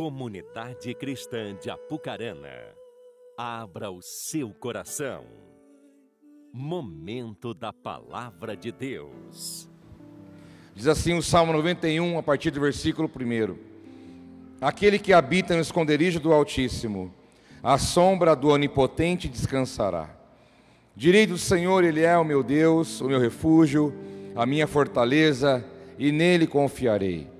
Comunidade Cristã de Apucarana, abra o seu coração. Momento da Palavra de Deus. Diz assim o Salmo 91, a partir do versículo 1. Aquele que habita no esconderijo do Altíssimo, à sombra do Onipotente descansará. Direi do Senhor, Ele é o meu Deus, o meu refúgio, a minha fortaleza, e nele confiarei.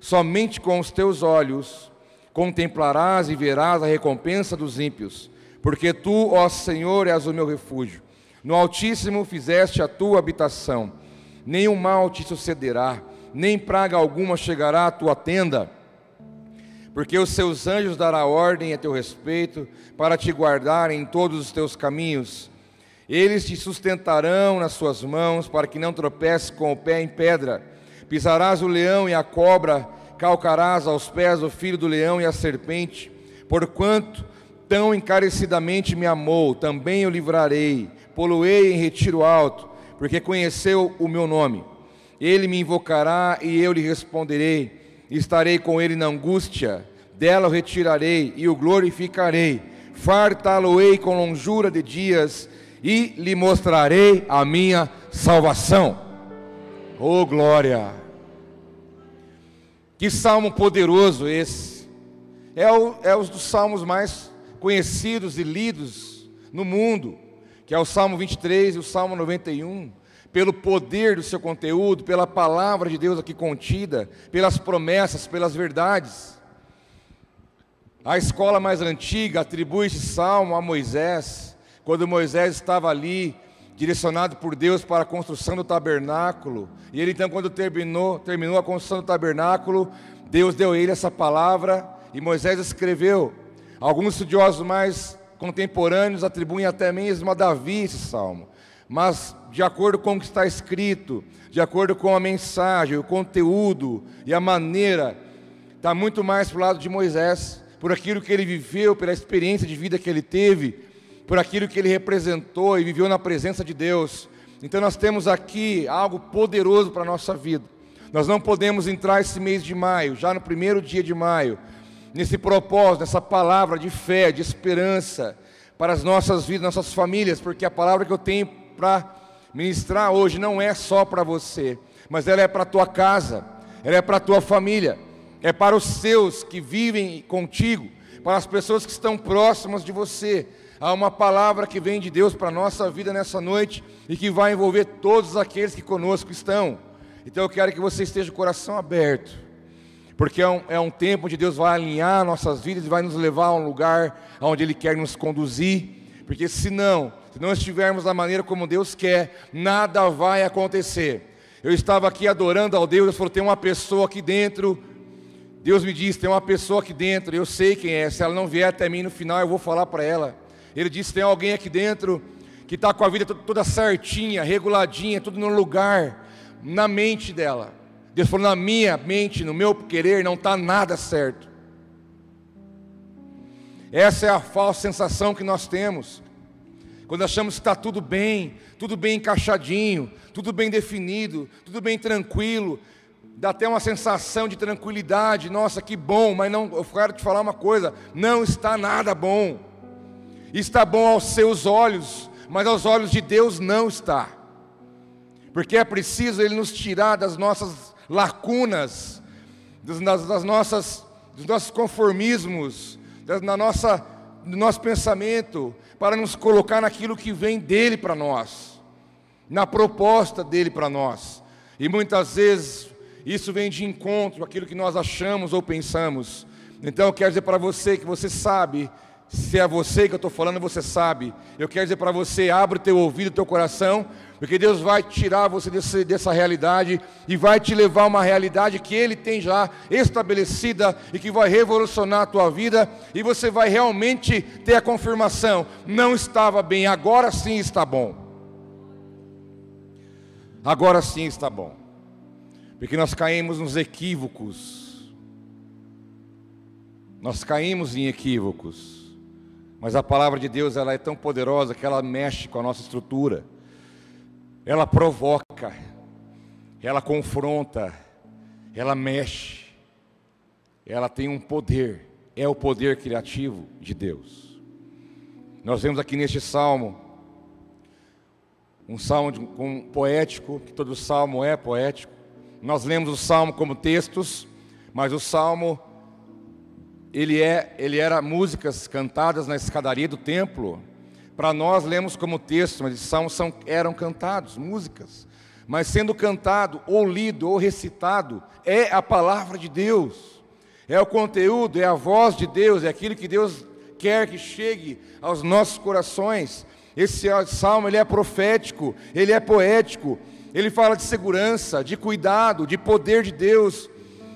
Somente com os teus olhos contemplarás e verás a recompensa dos ímpios, porque tu, ó Senhor, és o meu refúgio. No Altíssimo fizeste a tua habitação, nenhum mal te sucederá, nem praga alguma chegará à tua tenda, porque os seus anjos dará ordem a teu respeito, para te guardar em todos os teus caminhos. Eles te sustentarão nas suas mãos, para que não tropeces com o pé em pedra. Pisarás o leão e a cobra, calcarás aos pés o filho do leão e a serpente. Porquanto tão encarecidamente me amou, também o livrarei. Poluei em retiro alto, porque conheceu o meu nome. Ele me invocará e eu lhe responderei. Estarei com ele na angústia, dela o retirarei e o glorificarei. Fartá-lo-ei com longura de dias e lhe mostrarei a minha salvação. Oh glória! Que salmo poderoso esse! É, o, é um dos salmos mais conhecidos e lidos no mundo, que é o Salmo 23 e o Salmo 91, pelo poder do seu conteúdo, pela palavra de Deus aqui contida, pelas promessas, pelas verdades. A escola mais antiga atribui esse salmo a Moisés, quando Moisés estava ali, direcionado por Deus para a construção do tabernáculo. E ele então, quando terminou, terminou a construção do tabernáculo, Deus deu a ele essa palavra e Moisés escreveu. Alguns estudiosos mais contemporâneos atribuem até mesmo a Davi esse salmo. Mas, de acordo com o que está escrito, de acordo com a mensagem, o conteúdo e a maneira, está muito mais para o lado de Moisés, por aquilo que ele viveu, pela experiência de vida que ele teve, por aquilo que ele representou e viveu na presença de Deus. Então, nós temos aqui algo poderoso para a nossa vida. Nós não podemos entrar esse mês de maio, já no primeiro dia de maio, nesse propósito, nessa palavra de fé, de esperança para as nossas vidas, nossas famílias, porque a palavra que eu tenho para ministrar hoje não é só para você, mas ela é para a tua casa, ela é para a tua família, é para os seus que vivem contigo, para as pessoas que estão próximas de você. Há uma palavra que vem de Deus para a nossa vida nessa noite e que vai envolver todos aqueles que conosco estão. Então eu quero que você esteja com o coração aberto porque é um, é um tempo onde Deus vai alinhar nossas vidas e vai nos levar a um lugar onde Ele quer nos conduzir, porque senão, se não estivermos da maneira como Deus quer, nada vai acontecer. Eu estava aqui adorando ao Deus, Deus falou: tem uma pessoa aqui dentro. Deus me disse: tem uma pessoa aqui dentro, eu sei quem é. Se ela não vier até mim no final, eu vou falar para ela. Ele disse: tem alguém aqui dentro que está com a vida toda certinha, reguladinha, tudo no lugar, na mente dela. Deus falou: na minha mente, no meu querer, não está nada certo. Essa é a falsa sensação que nós temos. Quando achamos que está tudo bem, tudo bem encaixadinho, tudo bem definido, tudo bem tranquilo, dá até uma sensação de tranquilidade, nossa, que bom, mas não, eu quero te falar uma coisa: não está nada bom. Está bom aos seus olhos, mas aos olhos de Deus não está. Porque é preciso Ele nos tirar das nossas lacunas, das, das nossas, dos nossos conformismos, da nossa, do nosso pensamento, para nos colocar naquilo que vem dele para nós, na proposta dele para nós. E muitas vezes isso vem de encontro àquilo que nós achamos ou pensamos. Então eu quero dizer para você que você sabe, se é você que eu estou falando, você sabe. Eu quero dizer para você, abre o teu ouvido, o teu coração, Porque Deus vai tirar você desse, dessa realidade e vai te levar a uma realidade que Ele tem já estabelecida e que vai revolucionar a tua vida e você vai realmente ter a confirmação: não estava bem, agora sim está bom. Agora sim está bom. Porque nós caímos nos equívocos. Nós caímos em equívocos. Mas a palavra de Deus ela é tão poderosa que ela mexe com a nossa estrutura ela provoca, ela confronta, ela mexe, ela tem um poder, é o poder criativo de Deus. Nós vemos aqui neste salmo, um salmo de, um poético, que todo salmo é poético. Nós lemos o salmo como textos, mas o salmo ele é, ele era músicas cantadas na escadaria do templo. Para nós lemos como texto, mas salmos são, eram cantados, músicas. Mas sendo cantado, ou lido, ou recitado, é a palavra de Deus. É o conteúdo, é a voz de Deus, é aquilo que Deus quer que chegue aos nossos corações. Esse salmo ele é profético, ele é poético, ele fala de segurança, de cuidado, de poder de Deus,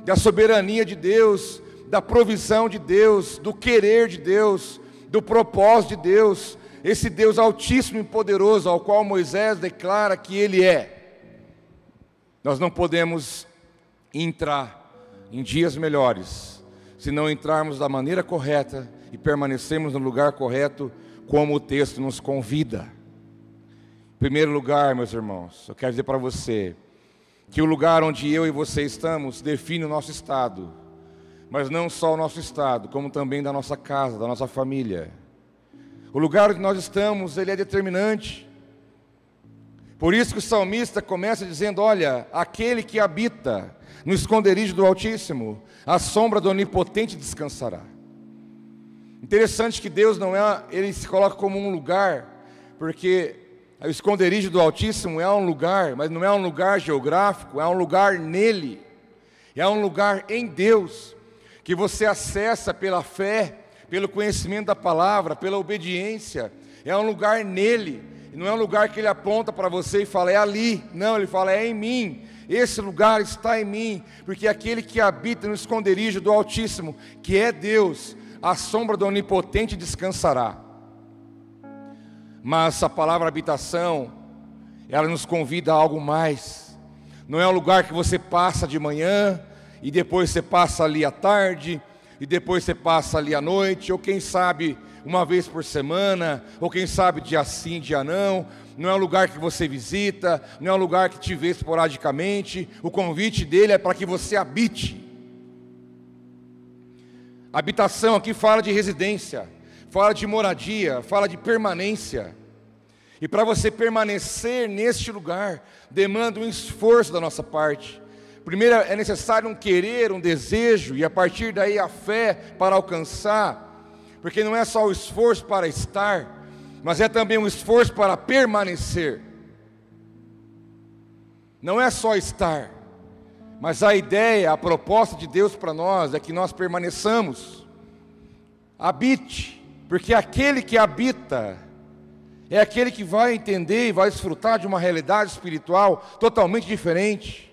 da soberania de Deus, da provisão de Deus, do querer de Deus, do propósito de Deus, esse Deus altíssimo e poderoso, ao qual Moisés declara que Ele é. Nós não podemos entrar em dias melhores se não entrarmos da maneira correta e permanecermos no lugar correto, como o texto nos convida. Em primeiro lugar, meus irmãos, eu quero dizer para você que o lugar onde eu e você estamos define o nosso estado, mas não só o nosso estado, como também da nossa casa, da nossa família. O lugar onde nós estamos, ele é determinante. Por isso que o salmista começa dizendo: Olha, aquele que habita no esconderijo do Altíssimo, a sombra do Onipotente descansará. Interessante que Deus não é, ele se coloca como um lugar, porque o esconderijo do Altíssimo é um lugar, mas não é um lugar geográfico, é um lugar nele, é um lugar em Deus, que você acessa pela fé pelo conhecimento da palavra, pela obediência. É um lugar nele, não é um lugar que ele aponta para você e fala, é ali. Não, ele fala, é em mim. Esse lugar está em mim, porque aquele que habita no esconderijo do Altíssimo, que é Deus, a sombra do Onipotente descansará. Mas a palavra habitação, ela nos convida a algo mais. Não é um lugar que você passa de manhã e depois você passa ali à tarde e depois você passa ali à noite, ou quem sabe uma vez por semana, ou quem sabe dia sim, dia não. Não é um lugar que você visita, não é um lugar que te vê esporadicamente. O convite dele é para que você habite. Habitação aqui fala de residência, fala de moradia, fala de permanência. E para você permanecer neste lugar, demanda um esforço da nossa parte. Primeiro é necessário um querer, um desejo, e a partir daí a fé para alcançar, porque não é só o esforço para estar, mas é também um esforço para permanecer. Não é só estar, mas a ideia, a proposta de Deus para nós é que nós permaneçamos. Habite, porque aquele que habita é aquele que vai entender e vai desfrutar de uma realidade espiritual totalmente diferente.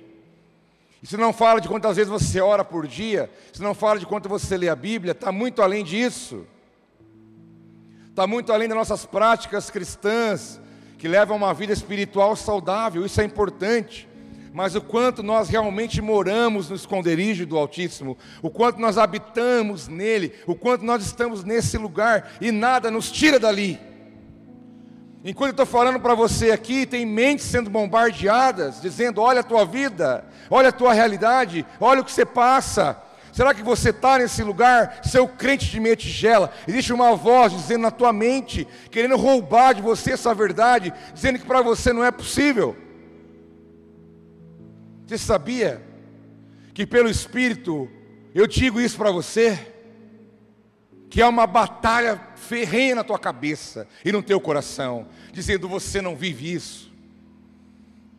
Isso não fala de quantas vezes você ora por dia, isso não fala de quanto você lê a Bíblia, está muito além disso. Está muito além das nossas práticas cristãs, que levam uma vida espiritual saudável, isso é importante. Mas o quanto nós realmente moramos no esconderijo do Altíssimo, o quanto nós habitamos nele, o quanto nós estamos nesse lugar e nada nos tira dali. Enquanto eu estou falando para você aqui, tem mentes sendo bombardeadas, dizendo: olha a tua vida, olha a tua realidade, olha o que você passa. Será que você está nesse lugar, seu crente de meia tigela? Existe uma voz dizendo na tua mente, querendo roubar de você essa verdade, dizendo que para você não é possível. Você sabia que pelo Espírito eu digo isso para você? Que é uma batalha ferrenha na tua cabeça e no teu coração, dizendo: você não vive isso,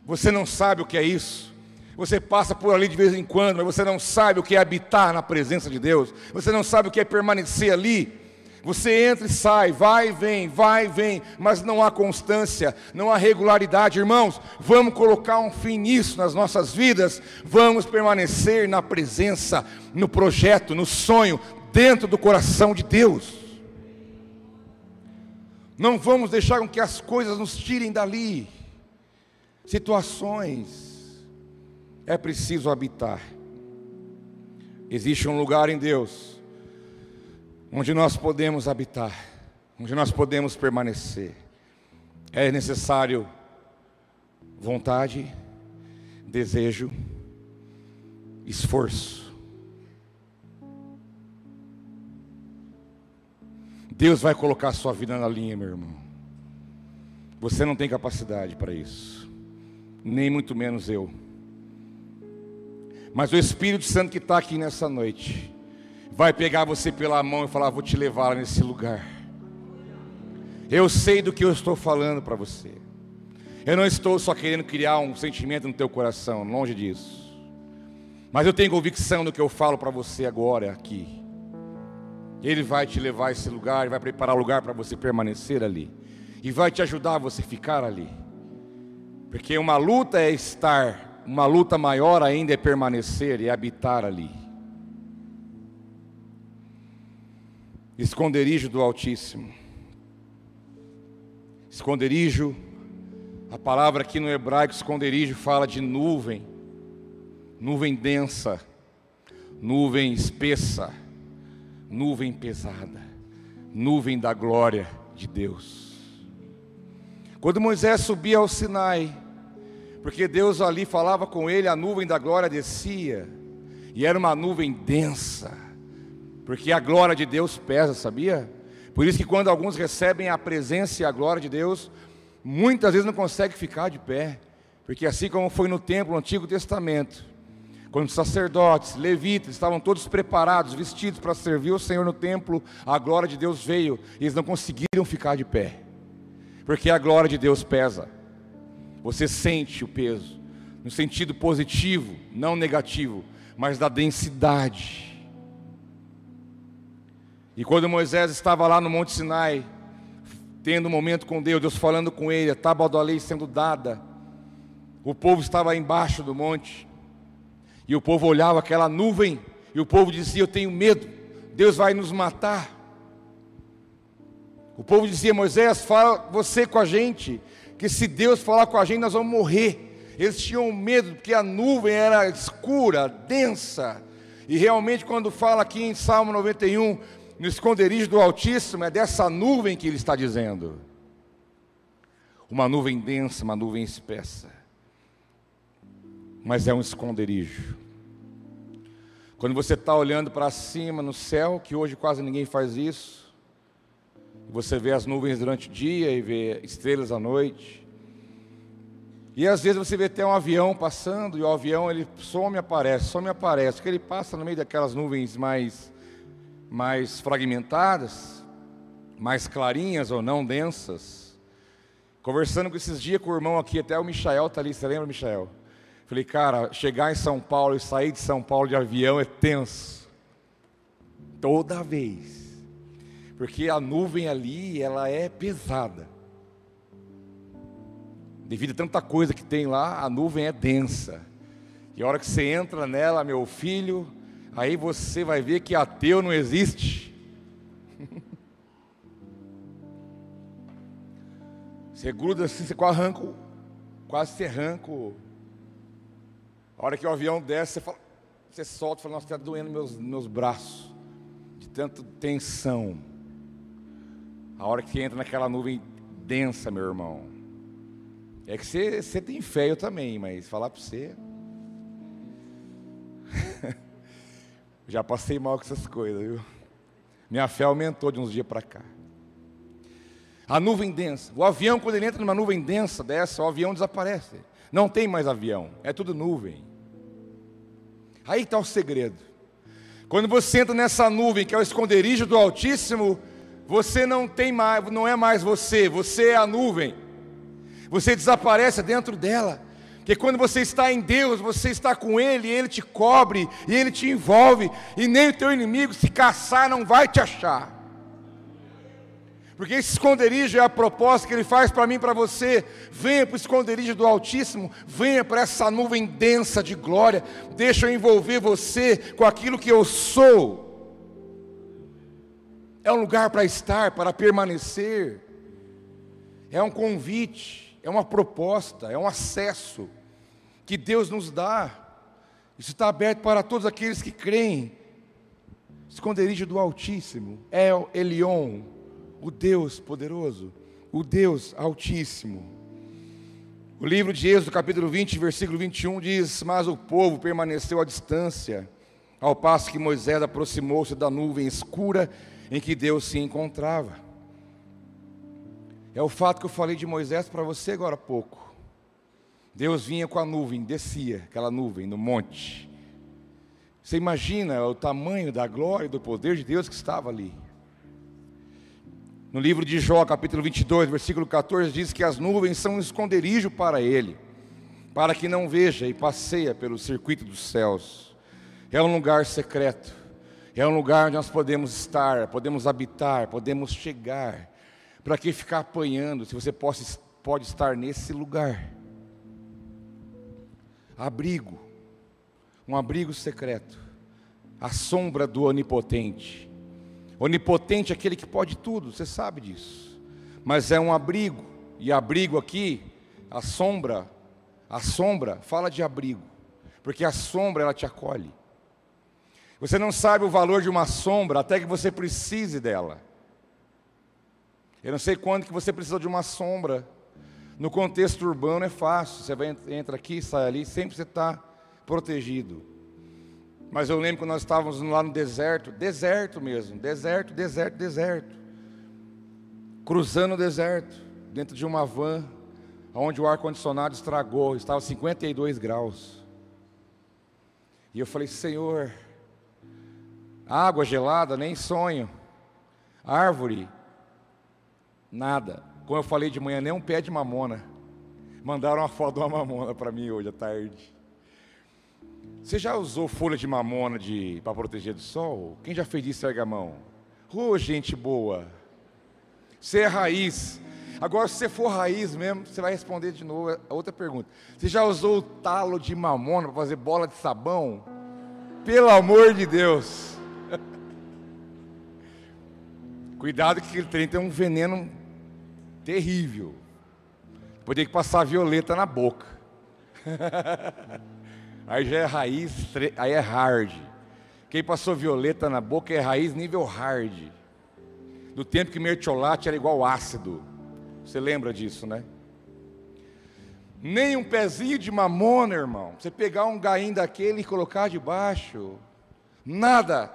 você não sabe o que é isso. Você passa por ali de vez em quando, mas você não sabe o que é habitar na presença de Deus, você não sabe o que é permanecer ali, Você entra e sai, vai e vem, vai e vem, mas não há constância, não há regularidade. Irmãos, vamos colocar um fim nisso nas nossas vidas, vamos permanecer na presença, no projeto, no sonho, dentro do coração de Deus. Não vamos deixar com que as coisas nos tirem dali. Situações, é preciso habitar. Existe um lugar em Deus onde nós podemos habitar, onde nós podemos permanecer. É necessário vontade, desejo, esforço. Deus vai colocar a sua vida na linha, meu irmão. Você não tem capacidade para isso, nem muito menos eu. Mas o Espírito Santo que está aqui nessa noite, vai pegar você pela mão e falar: Vou te levar nesse lugar. Eu sei do que eu estou falando para você. Eu não estou só querendo criar um sentimento no teu coração, longe disso. Mas eu tenho convicção do que eu falo para você agora aqui. Ele vai te levar a esse lugar, vai preparar o lugar para você permanecer ali. E vai te ajudar a você ficar ali. Porque uma luta é estar, uma luta maior ainda é permanecer e habitar ali. esconderijo do Altíssimo. Esconderijo, a palavra aqui no hebraico, esconderijo, fala de nuvem, nuvem densa, nuvem espessa, nuvem pesada, nuvem da glória de Deus. Quando Moisés subia ao Sinai, porque Deus ali falava com ele, a nuvem da glória descia, e era uma nuvem densa, porque a glória de Deus pesa, sabia? Por isso que quando alguns recebem a presença e a glória de Deus, muitas vezes não conseguem ficar de pé. Porque assim como foi no templo no Antigo Testamento, quando os sacerdotes, levitas estavam todos preparados, vestidos para servir o Senhor no templo, a glória de Deus veio e eles não conseguiram ficar de pé. Porque a glória de Deus pesa. Você sente o peso, no sentido positivo, não negativo, mas da densidade e quando Moisés estava lá no Monte Sinai, tendo um momento com Deus, Deus falando com ele, a tábua da lei sendo dada, o povo estava embaixo do monte, e o povo olhava aquela nuvem, e o povo dizia: Eu tenho medo, Deus vai nos matar. O povo dizia: Moisés, fala você com a gente, que se Deus falar com a gente, nós vamos morrer. Eles tinham medo, porque a nuvem era escura, densa. E realmente, quando fala aqui em Salmo 91, no esconderijo do Altíssimo, é dessa nuvem que ele está dizendo. Uma nuvem densa, uma nuvem espessa. Mas é um esconderijo. Quando você está olhando para cima no céu, que hoje quase ninguém faz isso, você vê as nuvens durante o dia e vê estrelas à noite. E às vezes você vê até um avião passando e o avião ele some e aparece, some e aparece, porque ele passa no meio daquelas nuvens mais mais fragmentadas, mais clarinhas ou não densas. Conversando com esses dias com o irmão aqui, até o Michael está ali, você lembra, Michael? Falei, cara, chegar em São Paulo e sair de São Paulo de avião é tenso. Toda vez. Porque a nuvem ali, ela é pesada. Devido a tanta coisa que tem lá, a nuvem é densa. E a hora que você entra nela, meu filho, aí você vai ver que ateu não existe. Você gruda assim, você quase arranca, quase se arranca. A hora que o avião desce, você, fala, você solta e fala, nossa, está doendo meus, meus braços, de tanta tensão. A hora que entra naquela nuvem densa, meu irmão. É que você, você tem fé, eu também, mas falar para você. Já passei mal com essas coisas, viu? Minha fé aumentou de uns dias para cá. A nuvem densa. O avião, quando ele entra numa nuvem densa dessa, o avião desaparece. Não tem mais avião, é tudo nuvem. Aí está o segredo. Quando você entra nessa nuvem, que é o esconderijo do Altíssimo, você não tem mais, não é mais você, você é a nuvem. Você desaparece dentro dela. Que quando você está em Deus, você está com Ele, Ele te cobre e Ele te envolve, e nem o teu inimigo, se caçar, não vai te achar. Porque esse esconderijo é a proposta que Ele faz para mim e para você. Venha para o esconderijo do Altíssimo, venha para essa nuvem densa de glória. Deixa eu envolver você com aquilo que eu sou. É um lugar para estar, para permanecer. É um convite, é uma proposta, é um acesso que Deus nos dá. Isso está aberto para todos aqueles que creem. Esconderijo do Altíssimo, El Elion, o Deus poderoso, o Deus Altíssimo. O livro de Êxodo, capítulo 20, versículo 21 diz: Mas o povo permaneceu à distância, ao passo que Moisés aproximou-se da nuvem escura em que Deus se encontrava. É o fato que eu falei de Moisés para você agora há pouco. Deus vinha com a nuvem, descia aquela nuvem no monte. Você imagina o tamanho da glória e do poder de Deus que estava ali. No livro de Jó, capítulo 22, versículo 14, diz que as nuvens são um esconderijo para ele, para que não veja e passeia pelo circuito dos céus. É um lugar secreto, é um lugar onde nós podemos estar, podemos habitar, podemos chegar. Para que ficar apanhando se você pode, pode estar nesse lugar? Abrigo, um abrigo secreto, a sombra do onipotente. Onipotente é aquele que pode tudo, você sabe disso. Mas é um abrigo, e abrigo aqui, a sombra, a sombra fala de abrigo, porque a sombra ela te acolhe. Você não sabe o valor de uma sombra até que você precise dela. Eu não sei quando que você precisa de uma sombra. No contexto urbano é fácil, você vai, entra aqui, sai ali, sempre você está protegido. Mas eu lembro quando nós estávamos lá no deserto, deserto mesmo, deserto, deserto, deserto. Cruzando o deserto, dentro de uma van, onde o ar-condicionado estragou, estava 52 graus. E eu falei, Senhor, água gelada, nem sonho. Árvore, nada. Como eu falei de manhã, nem um pé de mamona. Mandaram uma foto de uma mamona para mim hoje à tarde. Você já usou folha de mamona de, para proteger do sol? Quem já fez isso, erga a mão? Ô, oh, gente boa. Você é raiz. Agora, se você for raiz mesmo, você vai responder de novo a outra pergunta. Você já usou o talo de mamona para fazer bola de sabão? Pelo amor de Deus. Cuidado que aquele trem tem um veneno terrível. Pode ter que passar violeta na boca. Aí já é raiz, aí é hard. Quem passou violeta na boca é raiz nível hard. Do tempo que mertiolate era igual ácido. Você lembra disso, né? Nem um pezinho de mamona, irmão. Você pegar um gaim daquele e colocar debaixo. Nada.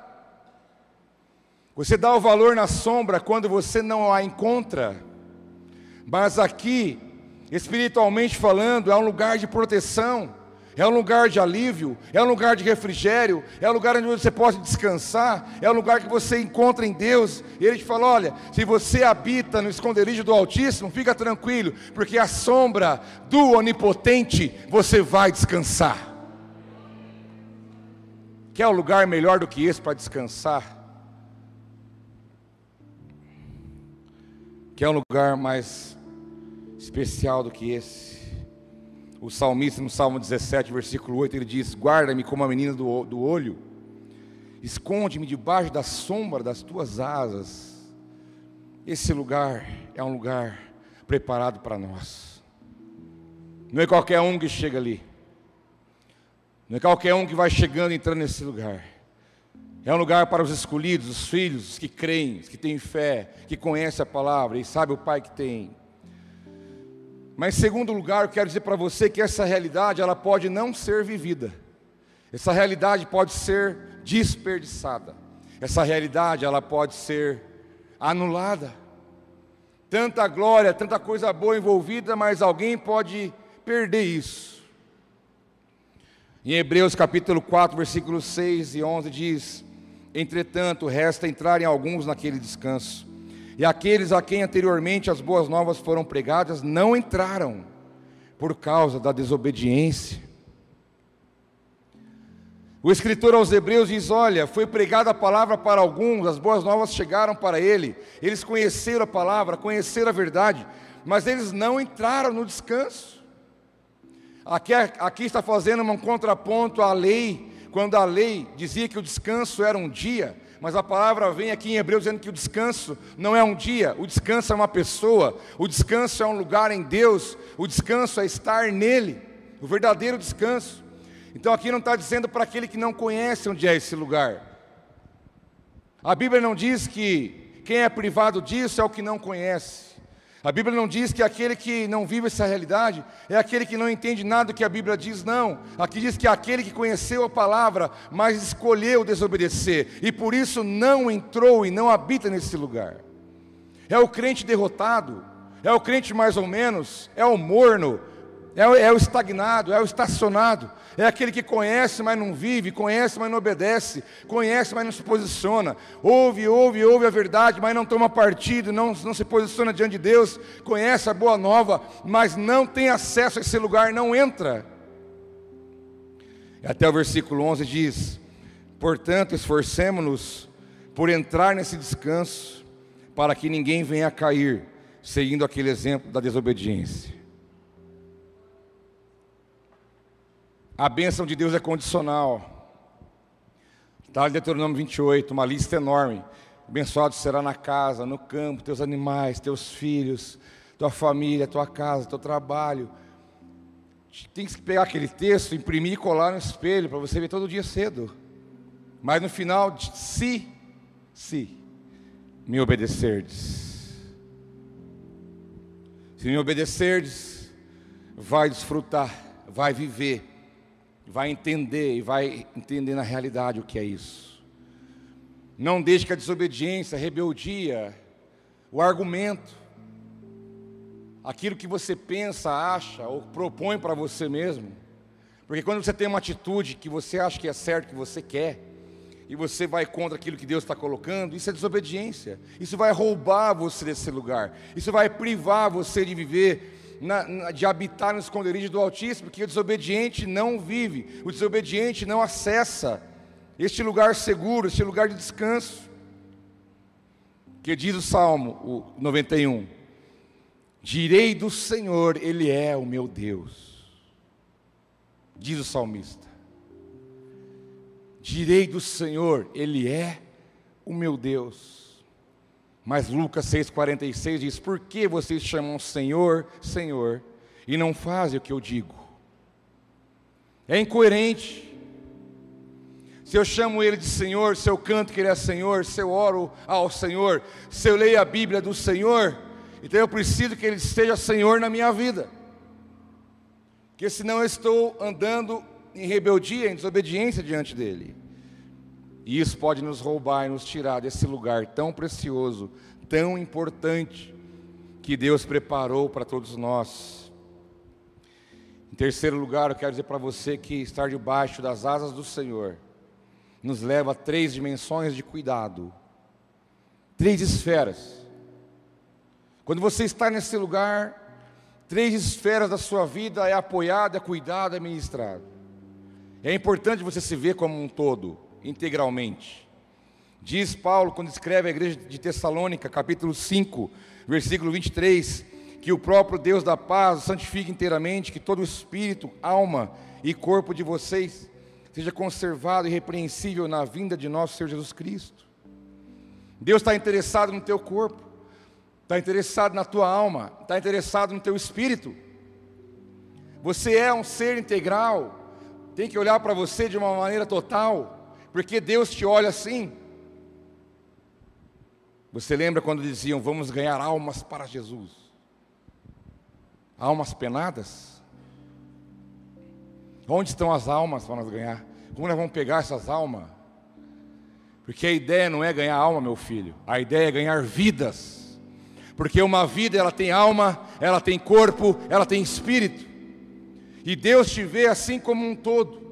Você dá o valor na sombra quando você não a encontra. Mas aqui, espiritualmente falando, é um lugar de proteção é um lugar de alívio, é um lugar de refrigério, é um lugar onde você pode descansar, é um lugar que você encontra em Deus. E Ele te fala: olha, se você habita no esconderijo do Altíssimo, fica tranquilo, porque a sombra do Onipotente você vai descansar. Quer um lugar melhor do que esse para descansar? Quer um lugar mais especial do que esse? O salmista, no Salmo 17, versículo 8, ele diz: Guarda-me como a menina do, do olho, esconde-me debaixo da sombra das tuas asas. Esse lugar é um lugar preparado para nós. Não é qualquer um que chega ali. Não é qualquer um que vai chegando e entrando nesse lugar. É um lugar para os escolhidos, os filhos, os que creem, os que têm fé, que conhecem a palavra e sabem o Pai que tem. Mas segundo lugar, eu quero dizer para você que essa realidade ela pode não ser vivida. Essa realidade pode ser desperdiçada. Essa realidade ela pode ser anulada. Tanta glória, tanta coisa boa envolvida, mas alguém pode perder isso. Em Hebreus capítulo 4, versículos 6 e 11 diz: Entretanto, resta entrarem alguns naquele descanso e aqueles a quem anteriormente as boas novas foram pregadas não entraram por causa da desobediência. O escritor aos Hebreus diz: Olha, foi pregada a palavra para alguns, as boas novas chegaram para ele, eles conheceram a palavra, conheceram a verdade, mas eles não entraram no descanso. Aqui, aqui está fazendo um contraponto à lei, quando a lei dizia que o descanso era um dia, mas a palavra vem aqui em Hebreus dizendo que o descanso não é um dia, o descanso é uma pessoa, o descanso é um lugar em Deus, o descanso é estar nele, o verdadeiro descanso. Então aqui não está dizendo para aquele que não conhece onde é esse lugar. A Bíblia não diz que quem é privado disso é o que não conhece. A Bíblia não diz que aquele que não vive essa realidade é aquele que não entende nada do que a Bíblia diz, não. Aqui diz que é aquele que conheceu a palavra, mas escolheu desobedecer e por isso não entrou e não habita nesse lugar. É o crente derrotado, é o crente mais ou menos, é o morno, é o, é o estagnado, é o estacionado, é aquele que conhece, mas não vive, conhece, mas não obedece, conhece, mas não se posiciona, ouve, ouve, ouve a verdade, mas não toma partido, não, não se posiciona diante de Deus, conhece a boa nova, mas não tem acesso a esse lugar, não entra. Até o versículo 11 diz: Portanto, esforcemos-nos por entrar nesse descanso, para que ninguém venha a cair, seguindo aquele exemplo da desobediência. A bênção de Deus é condicional. Está em Deuteronômio 28, uma lista enorme. Abençoado será na casa, no campo, teus animais, teus filhos, tua família, tua casa, teu trabalho. Tem que pegar aquele texto, imprimir e colar no espelho para você ver todo dia cedo. Mas no final, se, se me obedecerdes. Se me obedecerdes, vai desfrutar, vai viver vai entender e vai entender na realidade o que é isso. Não deixe que a desobediência, a rebeldia, o argumento, aquilo que você pensa, acha ou propõe para você mesmo, porque quando você tem uma atitude que você acha que é certo, que você quer, e você vai contra aquilo que Deus está colocando, isso é desobediência. Isso vai roubar você desse lugar. Isso vai privar você de viver na, na, de habitar no esconderijo do Altíssimo, porque o desobediente não vive, o desobediente não acessa este lugar seguro, este lugar de descanso. Que diz o Salmo o 91: Direi do Senhor, Ele é o meu Deus. Diz o salmista: Direi do Senhor, Ele é o meu Deus. Mas Lucas 6,46 diz: Por que vocês chamam Senhor, Senhor, e não fazem o que eu digo? É incoerente. Se eu chamo Ele de Senhor, se eu canto que Ele é Senhor, se eu oro ao Senhor, se eu leio a Bíblia do Senhor, então eu preciso que Ele esteja Senhor na minha vida. Porque senão eu estou andando em rebeldia, em desobediência diante dEle. E isso pode nos roubar e nos tirar desse lugar tão precioso, tão importante, que Deus preparou para todos nós. Em terceiro lugar, eu quero dizer para você que estar debaixo das asas do Senhor nos leva a três dimensões de cuidado, três esferas. Quando você está nesse lugar, três esferas da sua vida é apoiada, é cuidado, é ministrado. É importante você se ver como um todo integralmente. Diz Paulo, quando escreve a igreja de Tessalônica, capítulo 5, versículo 23, que o próprio Deus da paz santifique inteiramente, que todo o espírito, alma e corpo de vocês seja conservado e irrepreensível na vinda de nosso Senhor Jesus Cristo. Deus está interessado no teu corpo, está interessado na tua alma, está interessado no teu espírito. Você é um ser integral, tem que olhar para você de uma maneira total porque Deus te olha assim. Você lembra quando diziam, vamos ganhar almas para Jesus? Almas penadas? Onde estão as almas para nós ganhar? Como nós vamos pegar essas almas? Porque a ideia não é ganhar alma, meu filho. A ideia é ganhar vidas. Porque uma vida ela tem alma, ela tem corpo, ela tem espírito. E Deus te vê assim como um todo.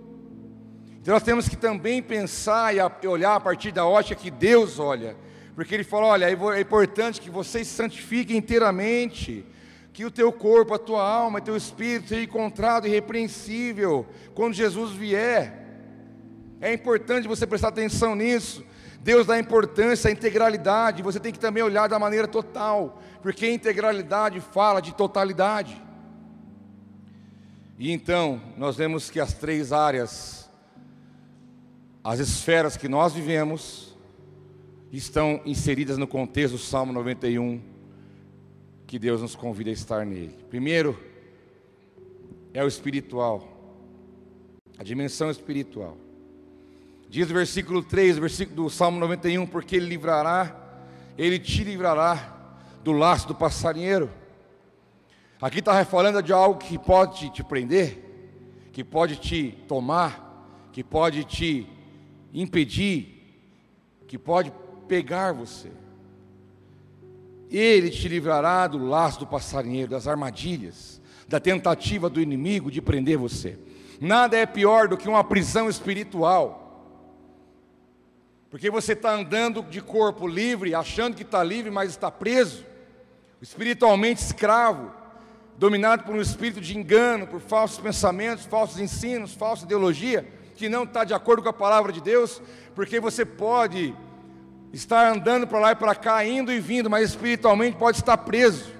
Então nós temos que também pensar e olhar a partir da ótica que Deus olha. Porque Ele falou: olha, é importante que você se santifique inteiramente, que o teu corpo, a tua alma, o teu espírito seja encontrado irrepreensível quando Jesus vier. É importante você prestar atenção nisso. Deus dá importância à integralidade, você tem que também olhar da maneira total, porque integralidade fala de totalidade. E então, nós vemos que as três áreas, as esferas que nós vivemos, estão inseridas no contexto do Salmo 91, que Deus nos convida a estar nele. Primeiro, é o espiritual, a dimensão espiritual. Diz o versículo 3, versículo do Salmo 91, porque ele livrará, ele te livrará do laço do passarinheiro. Aqui está falando de algo que pode te prender, que pode te tomar, que pode te impedir, que pode pegar você. Ele te livrará do laço do passarinheiro, das armadilhas, da tentativa do inimigo de prender você. Nada é pior do que uma prisão espiritual porque você está andando de corpo livre, achando que está livre, mas está preso, espiritualmente escravo, dominado por um espírito de engano, por falsos pensamentos, falsos ensinos, falsa ideologia, que não está de acordo com a palavra de Deus, porque você pode estar andando para lá e para cá, indo e vindo, mas espiritualmente pode estar preso.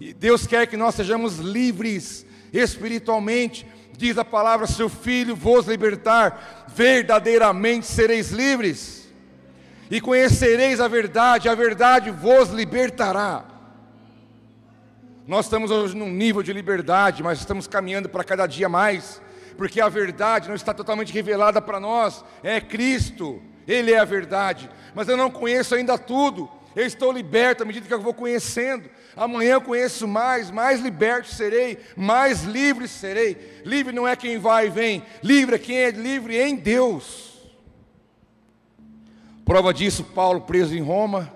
E Deus quer que nós sejamos livres espiritualmente, diz a palavra: seu filho vos libertar, verdadeiramente sereis livres, e conhecereis a verdade, a verdade vos libertará. Nós estamos hoje num nível de liberdade, mas estamos caminhando para cada dia mais, porque a verdade não está totalmente revelada para nós, é Cristo, Ele é a verdade, mas eu não conheço ainda tudo, eu estou liberto à medida que eu vou conhecendo. Amanhã eu conheço mais, mais liberto serei, mais livre serei. Livre não é quem vai e vem, livre é quem é livre em Deus. Prova disso, Paulo preso em Roma,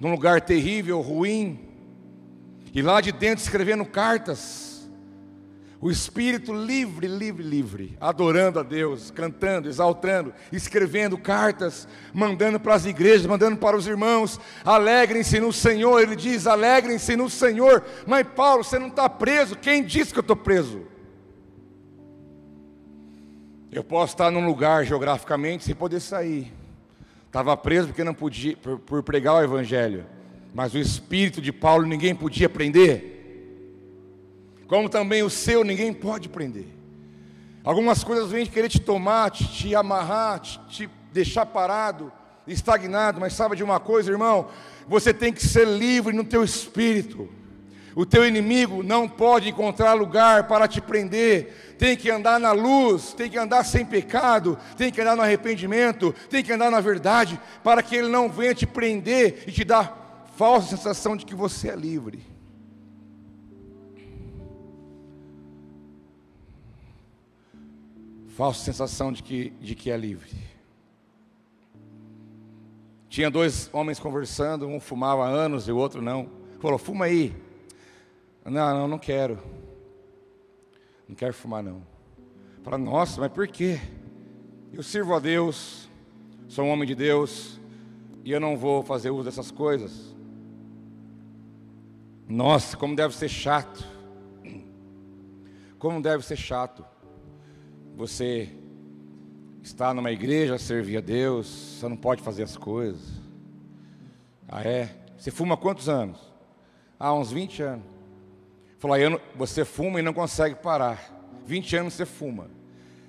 num lugar terrível, ruim, e lá de dentro escrevendo cartas o espírito livre, livre, livre, adorando a Deus, cantando, exaltando, escrevendo cartas, mandando para as igrejas, mandando para os irmãos, alegrem-se no Senhor. Ele diz: alegrem-se no Senhor. Mas Paulo, você não está preso. Quem disse que eu estou preso? Eu posso estar num lugar geograficamente sem poder sair. Estava preso porque não podia, por, por pregar o Evangelho. Mas o espírito de Paulo ninguém podia prender como também o seu ninguém pode prender. Algumas coisas vêm querer te tomar, te, te amarrar, te, te deixar parado, estagnado, mas sabe de uma coisa, irmão? Você tem que ser livre no teu espírito. O teu inimigo não pode encontrar lugar para te prender. Tem que andar na luz, tem que andar sem pecado, tem que andar no arrependimento, tem que andar na verdade, para que ele não venha te prender e te dar falsa sensação de que você é livre. Falsa sensação de que, de que é livre. Tinha dois homens conversando, um fumava há anos e o outro não. Falou, fuma aí. Não, não, não quero. Não quero fumar não. Fala, nossa, mas por quê? Eu sirvo a Deus, sou um homem de Deus, e eu não vou fazer uso dessas coisas. Nossa, como deve ser chato. Como deve ser chato. Você está numa igreja, servir a Deus, você não pode fazer as coisas. Ah, é? Você fuma há quantos anos? Ah, uns 20 anos. Falou, não, você fuma e não consegue parar. 20 anos você fuma.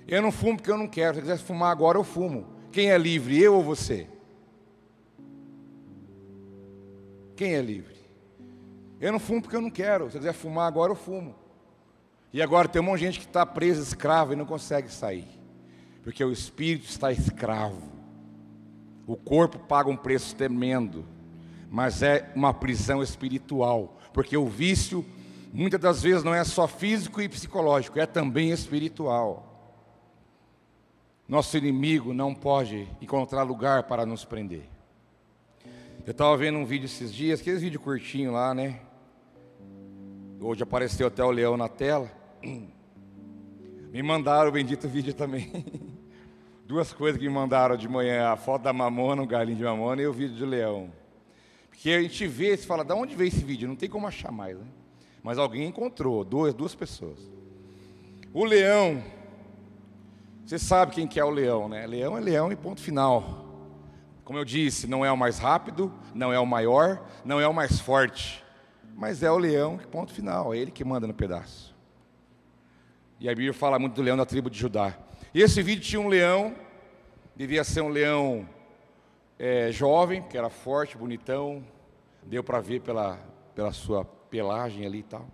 Eu não fumo porque eu não quero. Se quiser fumar agora, eu fumo. Quem é livre, eu ou você? Quem é livre? Eu não fumo porque eu não quero. Se quiser fumar agora, eu fumo. E agora tem um monte de gente que está presa, escrava e não consegue sair. Porque o espírito está escravo. O corpo paga um preço tremendo. Mas é uma prisão espiritual. Porque o vício, muitas das vezes, não é só físico e psicológico, é também espiritual. Nosso inimigo não pode encontrar lugar para nos prender. Eu estava vendo um vídeo esses dias, aqueles vídeo curtinho lá, né? Hoje apareceu até o leão na tela. Me mandaram o bendito vídeo também. Duas coisas que me mandaram de manhã: a foto da mamona, um galinho de mamona, e o vídeo de leão. Porque a gente vê e fala, de onde veio esse vídeo? Não tem como achar mais, né? Mas alguém encontrou, duas, duas pessoas. O leão Você sabe quem que é o leão, né? Leão é leão e ponto final. Como eu disse, não é o mais rápido, não é o maior, não é o mais forte, mas é o leão, ponto final, é ele que manda no pedaço. E a Bíblia fala muito do leão da tribo de Judá. E esse vídeo tinha um leão, devia ser um leão é, jovem, que era forte, bonitão, deu para ver pela, pela sua pelagem ali e tal.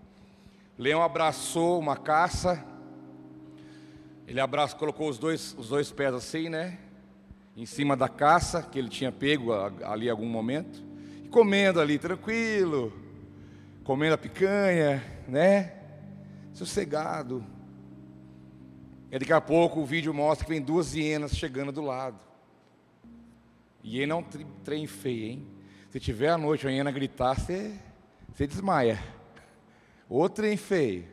O leão abraçou uma caça, ele abraçou, colocou os dois, os dois pés assim, né? Em cima da caça que ele tinha pego ali algum momento, e comendo ali, tranquilo, comendo a picanha, né? Sossegado. E daqui a pouco o vídeo mostra que vem duas hienas chegando do lado. Hiena é um trem feio, hein? Se tiver à noite a hiena gritar, você, você desmaia. Outro trem feio.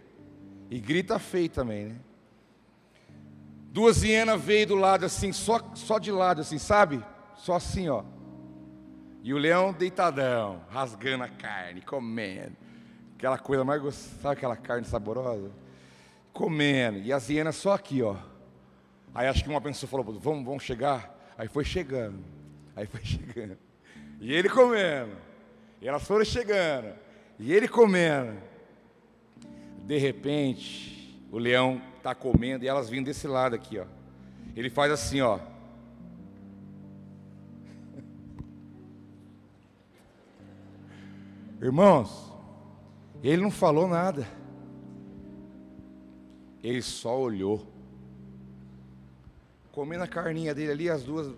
E grita feio também, né? Duas hienas veio do lado assim, só, só de lado assim, sabe? Só assim, ó. E o leão deitadão, rasgando a carne, comendo. Aquela coisa mais gostosa, sabe aquela carne saborosa? Comendo, e as hienas só aqui, ó. Aí acho que uma pessoa falou, vamos, vamos chegar. Aí foi chegando, aí foi chegando. E ele comendo, e elas foram chegando, e ele comendo. De repente, o leão está comendo e elas vindo desse lado aqui, ó. Ele faz assim, ó. Irmãos, ele não falou nada. Ele só olhou. Comendo a carninha dele ali, as duas,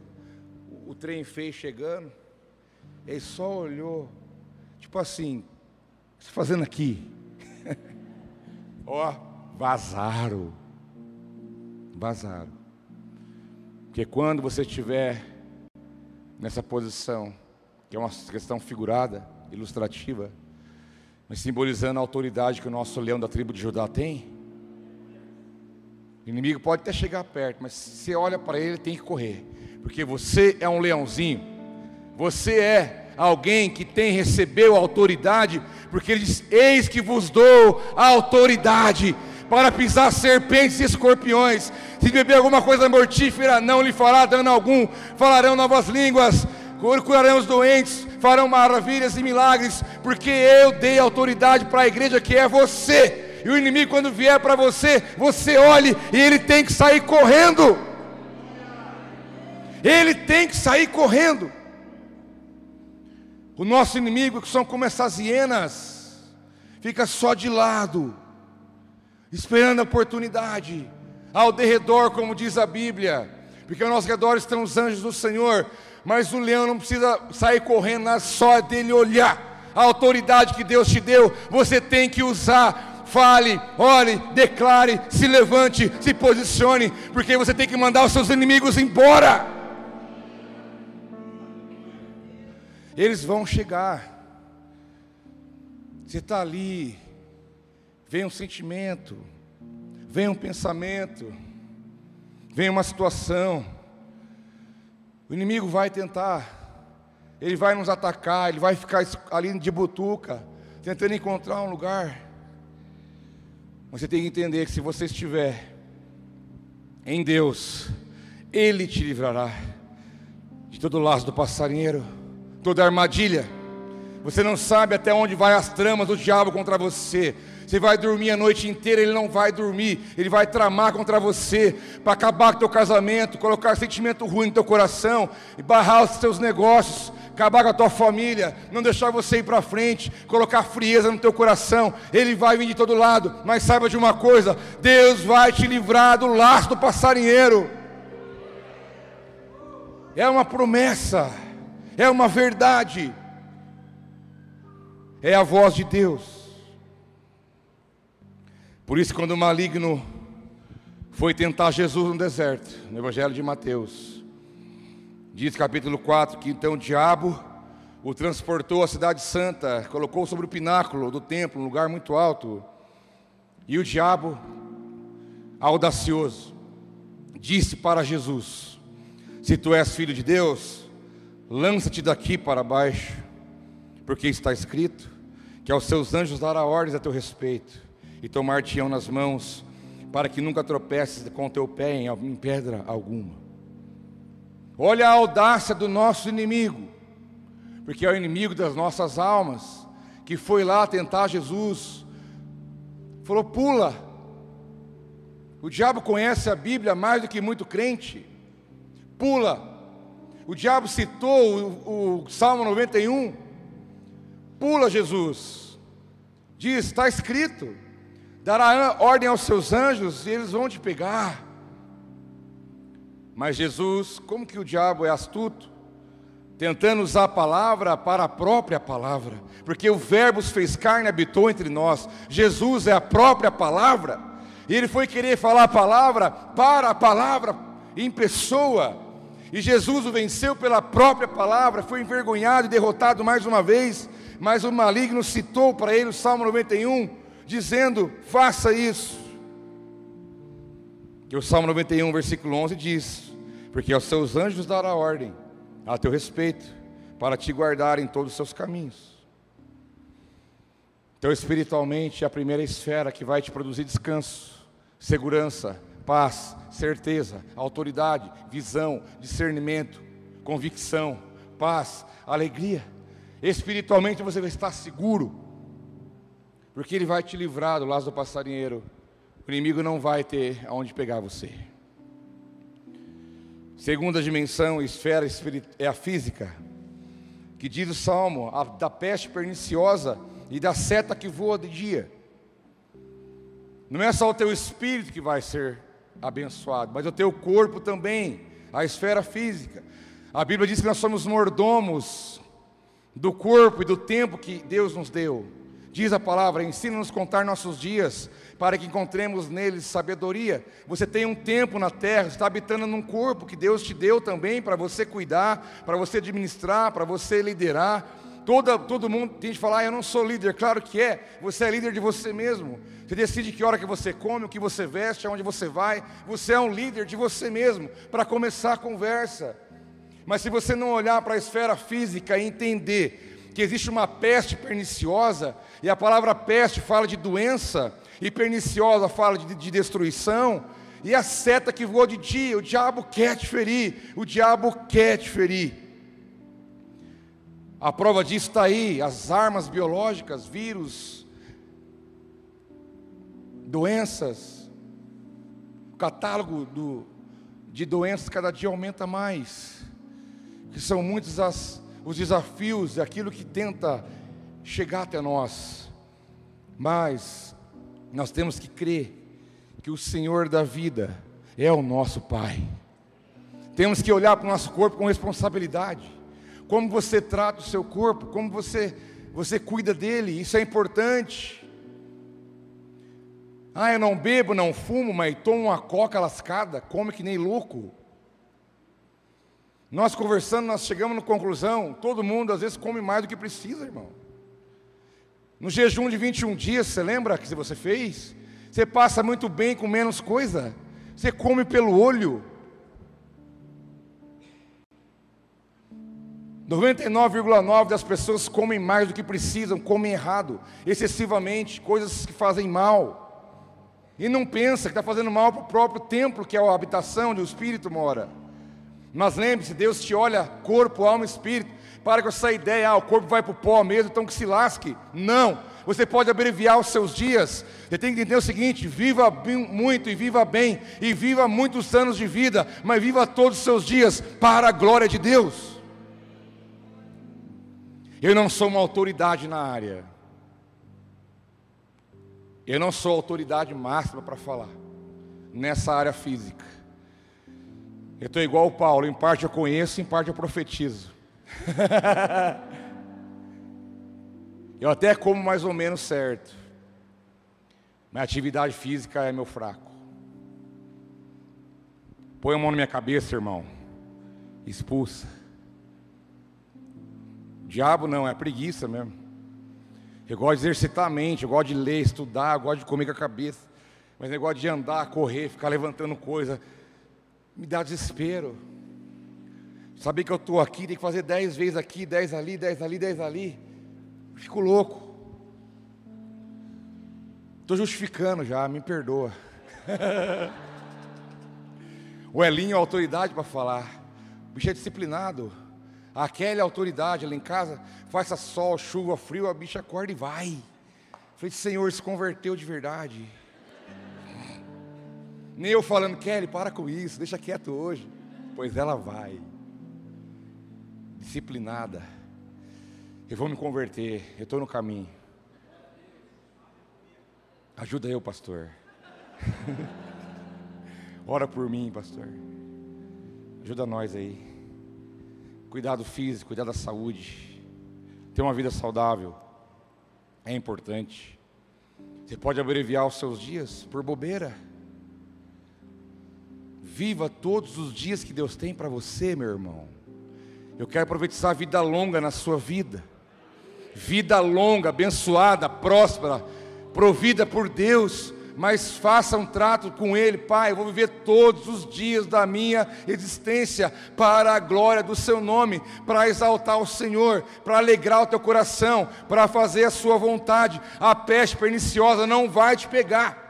o, trem fez chegando. Ele só olhou. Tipo assim, o que você está fazendo aqui? Ó, vazaram. Vazaram. Porque quando você estiver nessa posição, que é uma questão figurada, ilustrativa, mas simbolizando a autoridade que o nosso leão da tribo de Judá tem, o inimigo pode até chegar perto, mas se você olha para ele, tem que correr, porque você é um leãozinho, você é alguém que tem recebeu autoridade, porque ele diz: Eis que vos dou a autoridade para pisar serpentes e escorpiões. Se beber alguma coisa mortífera, não lhe fará dano algum. Falarão novas línguas, curarão os doentes, farão maravilhas e milagres, porque eu dei autoridade para a igreja que é você. E o inimigo, quando vier para você, você olhe e ele tem que sair correndo. Ele tem que sair correndo. O nosso inimigo, que são como essas hienas, fica só de lado, esperando a oportunidade, ao derredor, como diz a Bíblia, porque ao nosso redor estão os anjos do Senhor, mas o leão não precisa sair correndo, é só dele olhar a autoridade que Deus te deu, você tem que usar fale, ore, declare, se levante, se posicione, porque você tem que mandar os seus inimigos embora. Eles vão chegar. Você está ali, vem um sentimento, vem um pensamento, vem uma situação. O inimigo vai tentar, ele vai nos atacar, ele vai ficar ali de butuca, tentando encontrar um lugar. Você tem que entender que se você estiver em Deus, Ele te livrará de todo o laço do passarinheiro, toda armadilha. Você não sabe até onde vai as tramas do diabo contra você. Você vai dormir a noite inteira, ele não vai dormir, ele vai tramar contra você para acabar com o teu casamento, colocar sentimento ruim no teu coração, e barrar os seus negócios, acabar com a tua família, não deixar você ir para frente, colocar frieza no teu coração, ele vai vir de todo lado, mas saiba de uma coisa: Deus vai te livrar do laço do passarinheiro. É uma promessa, é uma verdade, é a voz de Deus. Por isso, quando o maligno foi tentar Jesus no deserto, no Evangelho de Mateus, Diz capítulo 4 que então o diabo o transportou à cidade santa, colocou sobre o pináculo do templo, um lugar muito alto. E o diabo, audacioso, disse para Jesus: Se tu és filho de Deus, lança-te daqui para baixo, porque está escrito que aos seus anjos dará ordens a teu respeito, e tomar-te-ão nas mãos, para que nunca tropeces com teu pé em pedra alguma. Olha a audácia do nosso inimigo, porque é o inimigo das nossas almas, que foi lá tentar Jesus, falou: pula. O diabo conhece a Bíblia mais do que muito crente, pula. O diabo citou o, o Salmo 91, pula Jesus, diz: está escrito, dará ordem aos seus anjos e eles vão te pegar. Mas Jesus, como que o diabo é astuto? Tentando usar a palavra para a própria palavra, porque o Verbo se fez carne e habitou entre nós. Jesus é a própria palavra, e ele foi querer falar a palavra para a palavra em pessoa. E Jesus o venceu pela própria palavra, foi envergonhado e derrotado mais uma vez, mas o maligno citou para ele o Salmo 91, dizendo: faça isso. Que o Salmo 91, versículo 11 diz: Porque aos seus anjos dará ordem a teu respeito, para te guardar em todos os seus caminhos. Então, espiritualmente, é a primeira esfera que vai te produzir descanso, segurança, paz, certeza, autoridade, visão, discernimento, convicção, paz, alegria. Espiritualmente você vai estar seguro, porque Ele vai te livrar do laço do passarinheiro o inimigo não vai ter aonde pegar você. Segunda dimensão, esfera é a física, que diz o Salmo, a, da peste perniciosa e da seta que voa de dia. Não é só o teu espírito que vai ser abençoado, mas o teu corpo também, a esfera física. A Bíblia diz que nós somos mordomos do corpo e do tempo que Deus nos deu. Diz a palavra: ensina-nos a contar nossos dias, para que encontremos neles sabedoria. Você tem um tempo na terra, está habitando num corpo que Deus te deu também para você cuidar, para você administrar, para você liderar. Toda, todo mundo tem que falar, ah, eu não sou líder, claro que é, você é líder de você mesmo. Você decide que hora que você come, o que você veste, aonde você vai. Você é um líder de você mesmo, para começar a conversa. Mas se você não olhar para a esfera física e entender que existe uma peste perniciosa, e a palavra peste fala de doença, e perniciosa fala de, de destruição, e a seta que voa de dia, o diabo quer te ferir, o diabo quer te ferir. A prova disso está aí, as armas biológicas, vírus, doenças, o catálogo do, de doenças cada dia aumenta mais, que são muitas as os desafios, aquilo que tenta chegar até nós. Mas nós temos que crer que o Senhor da vida é o nosso Pai. Temos que olhar para o nosso corpo com responsabilidade. Como você trata o seu corpo, como você você cuida dele, isso é importante. Ah, eu não bebo, não fumo, mas tomo uma coca lascada, come que nem louco. Nós conversando, nós chegamos na conclusão, todo mundo às vezes come mais do que precisa, irmão. No jejum de 21 dias, você lembra que você fez? Você passa muito bem com menos coisa. Você come pelo olho. 99,9% das pessoas comem mais do que precisam, comem errado, excessivamente, coisas que fazem mal. E não pensa que está fazendo mal para o próprio templo, que é a habitação onde o Espírito mora. Mas lembre-se, Deus te olha corpo, alma e espírito. Para com essa ideia, ah, o corpo vai para o pó mesmo, então que se lasque. Não, você pode abreviar os seus dias. Você tem que entender o seguinte: viva muito e viva bem, e viva muitos anos de vida, mas viva todos os seus dias para a glória de Deus. Eu não sou uma autoridade na área. Eu não sou autoridade máxima para falar nessa área física. Eu estou igual o Paulo, em parte eu conheço, em parte eu profetizo. eu até como mais ou menos certo. Minha atividade física é meu fraco. Põe a mão na minha cabeça, irmão. Expulsa. Diabo não, é preguiça mesmo. Eu gosto de exercitar a mente, eu gosto de ler, estudar, eu gosto de comer com a cabeça. Mas negócio de andar, correr, ficar levantando coisa me dá desespero. Saber que eu estou aqui, tem que fazer dez vezes aqui, dez ali, dez ali, dez ali. Fico louco. Estou justificando já, me perdoa. o Elinho é autoridade para falar. O bicho é disciplinado. A Kelly é autoridade, ela em casa, faça sol, chuva, frio, a bicha acorda e vai. Falei, Senhor, se converteu de verdade. Nem eu falando, Kelly, para com isso, deixa quieto hoje. Pois ela vai. Disciplinada. Eu vou me converter, eu estou no caminho. Ajuda eu, pastor. Ora por mim, pastor. Ajuda nós aí. Cuidado físico, cuidado da saúde. Ter uma vida saudável é importante. Você pode abreviar os seus dias por bobeira. Viva todos os dias que Deus tem para você, meu irmão. Eu quero profetizar a vida longa na sua vida. Vida longa, abençoada, próspera, provida por Deus mas faça um trato com Ele, Pai. Eu vou viver todos os dias da minha existência para a glória do Seu nome, para exaltar o Senhor, para alegrar o teu coração, para fazer a Sua vontade. A peste perniciosa não vai te pegar.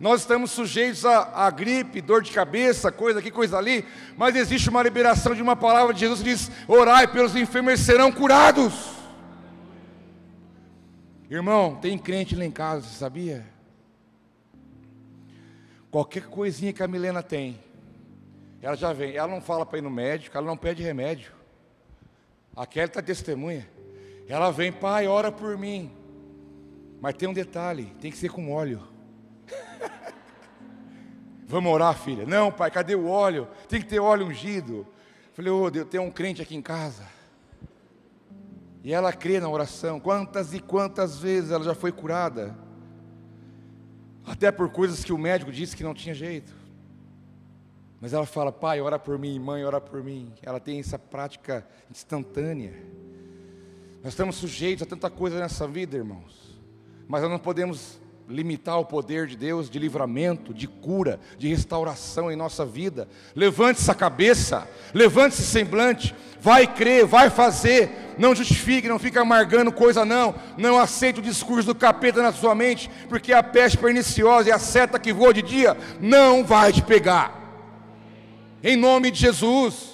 Nós estamos sujeitos a, a, gripe, dor de cabeça, coisa aqui, coisa ali, mas existe uma liberação de uma palavra de Jesus que diz: orai pelos enfermos, serão curados. Irmão, tem crente lá em casa, você sabia? Qualquer coisinha que a Milena tem, ela já vem. Ela não fala para ir no médico, ela não pede remédio. A Kelly está testemunha. Ela vem, pai, ora por mim. Mas tem um detalhe: tem que ser com óleo. Vamos orar, filha? Não, pai, cadê o óleo? Tem que ter óleo ungido. Falei, ô oh, Deus, tem um crente aqui em casa. E ela crê na oração. Quantas e quantas vezes ela já foi curada? até por coisas que o médico disse que não tinha jeito. Mas ela fala, pai, ora por mim, mãe, ora por mim. Ela tem essa prática instantânea. Nós estamos sujeitos a tanta coisa nessa vida, irmãos. Mas nós não podemos limitar o poder de Deus de livramento, de cura, de restauração em nossa vida. Levante essa cabeça, levante esse semblante, vai crer, vai fazer, não justifique, não fique amargando coisa não, não aceite o discurso do capeta na sua mente, porque a peste perniciosa e a seta que voa de dia não vai te pegar. Em nome de Jesus.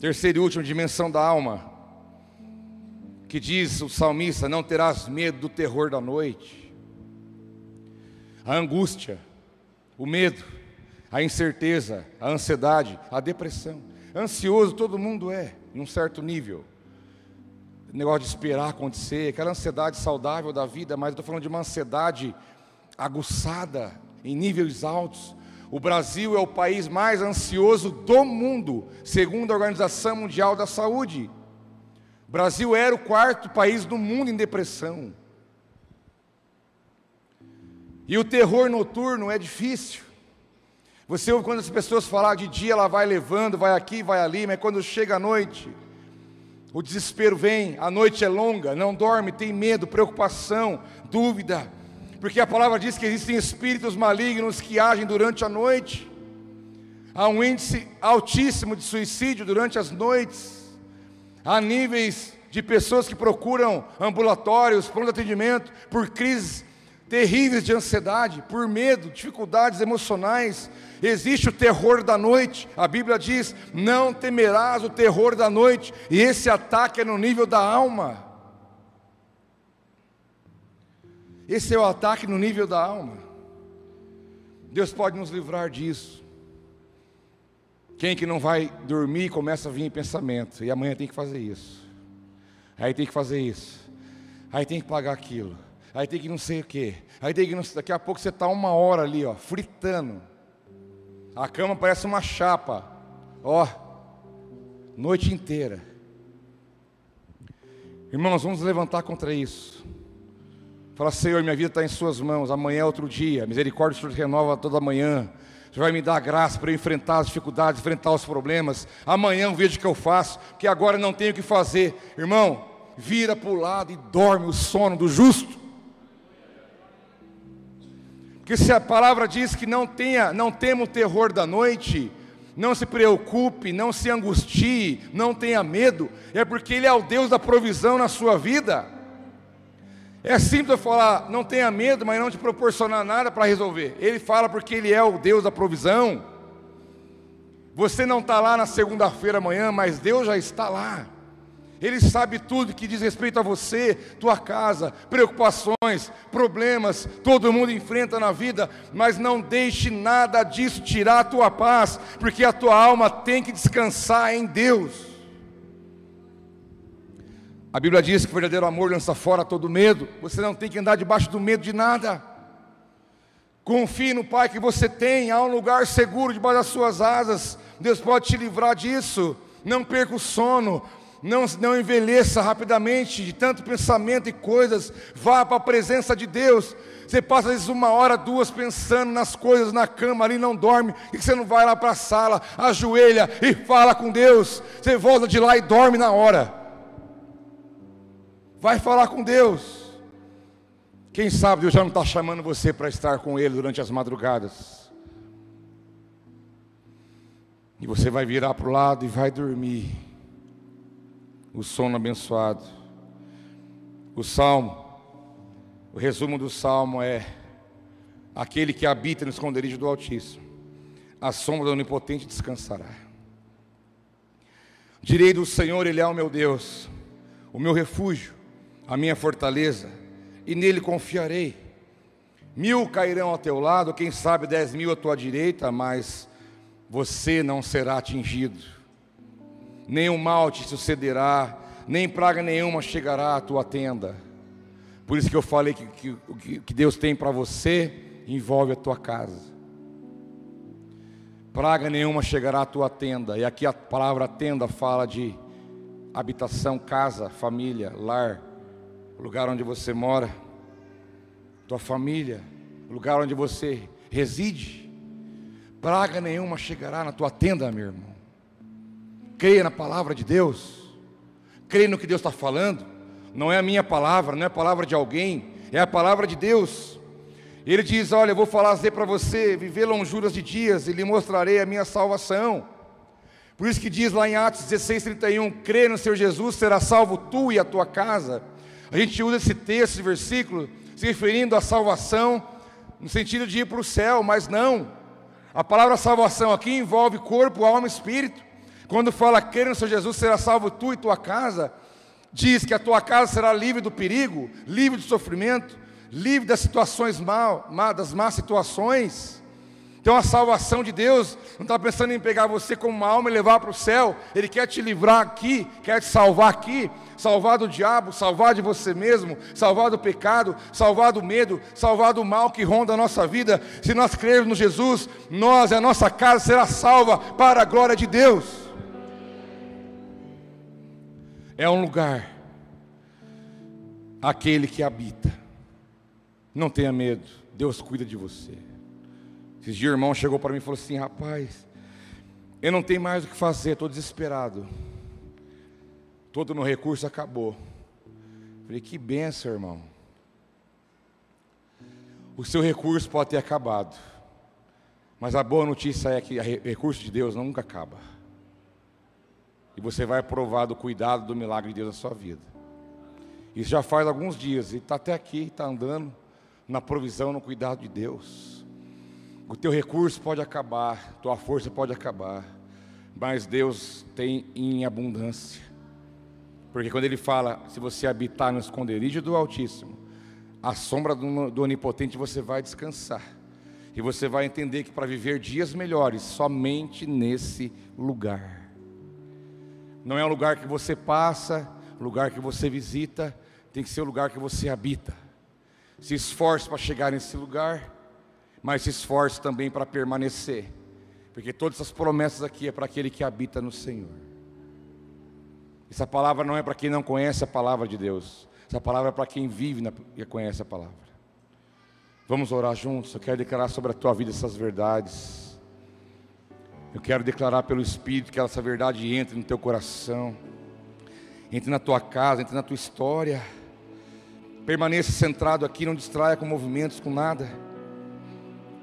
Terceira e última dimensão da alma que diz o salmista: Não terás medo do terror da noite. A angústia, o medo, a incerteza, a ansiedade, a depressão. Ansioso todo mundo é, em um certo nível. O negócio de esperar acontecer, aquela ansiedade saudável da vida, mas eu estou falando de uma ansiedade aguçada, em níveis altos. O Brasil é o país mais ansioso do mundo, segundo a Organização Mundial da Saúde. O Brasil era o quarto país do mundo em depressão. E o terror noturno é difícil. Você ouve quando as pessoas falam de dia, ela vai levando, vai aqui, vai ali, mas quando chega a noite, o desespero vem, a noite é longa, não dorme, tem medo, preocupação, dúvida, porque a palavra diz que existem espíritos malignos que agem durante a noite. Há um índice altíssimo de suicídio durante as noites. Há níveis de pessoas que procuram ambulatórios, pronto atendimento, por crises terríveis de ansiedade, por medo, dificuldades emocionais. Existe o terror da noite. A Bíblia diz: "Não temerás o terror da noite". E esse ataque é no nível da alma. Esse é o ataque no nível da alma. Deus pode nos livrar disso. Quem que não vai dormir começa a vir em pensamento, e amanhã tem que fazer isso. Aí tem que fazer isso. Aí tem que pagar aquilo. Aí tem que não sei o quê. Aí tem que não daqui a pouco você está uma hora ali, ó, fritando. A cama parece uma chapa. Ó, noite inteira. Irmãos, vamos levantar contra isso. Fala, Senhor, minha vida está em Suas mãos. Amanhã é outro dia. Misericórdia o Senhor renova toda manhã. Vai me dar graça para enfrentar as dificuldades, enfrentar os problemas. Amanhã eu vejo o que eu faço, que agora não tenho o que fazer. Irmão, vira para o lado e dorme o sono do justo. Porque se a palavra diz que não tenha, não tema o terror da noite, não se preocupe, não se angustie, não tenha medo, é porque Ele é o Deus da provisão na sua vida. É simples eu falar, não tenha medo, mas não te proporcionar nada para resolver. Ele fala porque Ele é o Deus da provisão. Você não está lá na segunda-feira amanhã, mas Deus já está lá. Ele sabe tudo que diz respeito a você, tua casa, preocupações, problemas, todo mundo enfrenta na vida, mas não deixe nada disso tirar a tua paz, porque a tua alma tem que descansar em Deus. A Bíblia diz que o verdadeiro amor lança fora todo medo. Você não tem que andar debaixo do medo de nada. Confie no Pai que você tem, há um lugar seguro debaixo das suas asas. Deus pode te livrar disso. Não perca o sono, não, não envelheça rapidamente de tanto pensamento e coisas. Vá para a presença de Deus. Você passa às vezes uma hora, duas pensando nas coisas na cama ali, não dorme, e você não vai lá para a sala, ajoelha e fala com Deus. Você volta de lá e dorme na hora. Vai falar com Deus. Quem sabe Deus já não está chamando você para estar com Ele durante as madrugadas. E você vai virar para o lado e vai dormir. O sono abençoado. O salmo, o resumo do salmo é: aquele que habita no esconderijo do Altíssimo, a sombra do Onipotente descansará. Direi do Senhor, Ele é o meu Deus, o meu refúgio a minha fortaleza, e nele confiarei. Mil cairão ao teu lado, quem sabe dez mil à tua direita, mas você não será atingido. Nenhum mal te sucederá, nem praga nenhuma chegará à tua tenda. Por isso que eu falei que o que, que Deus tem para você envolve a tua casa. Praga nenhuma chegará à tua tenda. E aqui a palavra tenda fala de habitação, casa, família, lar o lugar onde você mora, tua família, o lugar onde você reside. Praga nenhuma chegará na tua tenda, meu irmão. Creia na palavra de Deus. Creia no que Deus está falando. Não é a minha palavra, não é a palavra de alguém, é a palavra de Deus. Ele diz: Olha, eu vou fazer para você viver lonjuras de dias e lhe mostrarei a minha salvação. Por isso que diz lá em Atos 16, 31, crê no Senhor Jesus, será salvo tu e a tua casa. A gente usa esse texto, esse versículo, se referindo à salvação, no sentido de ir para o céu, mas não. A palavra salvação aqui envolve corpo, alma e espírito. Quando fala crer no Senhor Jesus, será salvo tu e tua casa, diz que a tua casa será livre do perigo, livre do sofrimento, livre das situações mal, das más situações. Então a salvação de Deus não está pensando em pegar você como uma alma e levar para o céu. Ele quer te livrar aqui, quer te salvar aqui, salvar do diabo, salvar de você mesmo, salvar do pecado, salvar do medo, salvar do mal que ronda a nossa vida. Se nós crermos no Jesus, nós e a nossa casa será salva para a glória de Deus. É um lugar aquele que habita. Não tenha medo, Deus cuida de você. Esses dias o irmão chegou para mim e falou assim: Rapaz, eu não tenho mais o que fazer, estou desesperado. Todo meu recurso acabou. Falei: Que benção, irmão. O seu recurso pode ter acabado, mas a boa notícia é que o recurso de Deus nunca acaba. E você vai provar do cuidado, do milagre de Deus na sua vida. Isso já faz alguns dias, e está até aqui, está andando na provisão, no cuidado de Deus. O teu recurso pode acabar, tua força pode acabar, mas Deus tem em abundância. Porque quando Ele fala, se você habitar no esconderijo do Altíssimo, a sombra do, do Onipotente você vai descansar. E você vai entender que para viver dias melhores, somente nesse lugar. Não é um lugar que você passa, lugar que você visita, tem que ser o lugar que você habita. Se esforce para chegar nesse lugar mas se esforce também para permanecer, porque todas essas promessas aqui é para aquele que habita no Senhor. Essa palavra não é para quem não conhece a palavra de Deus, essa palavra é para quem vive e conhece a palavra. Vamos orar juntos. Eu quero declarar sobre a tua vida essas verdades. Eu quero declarar pelo Espírito que essa verdade entre no teu coração, entre na tua casa, entre na tua história. Permaneça centrado aqui, não distraia com movimentos, com nada.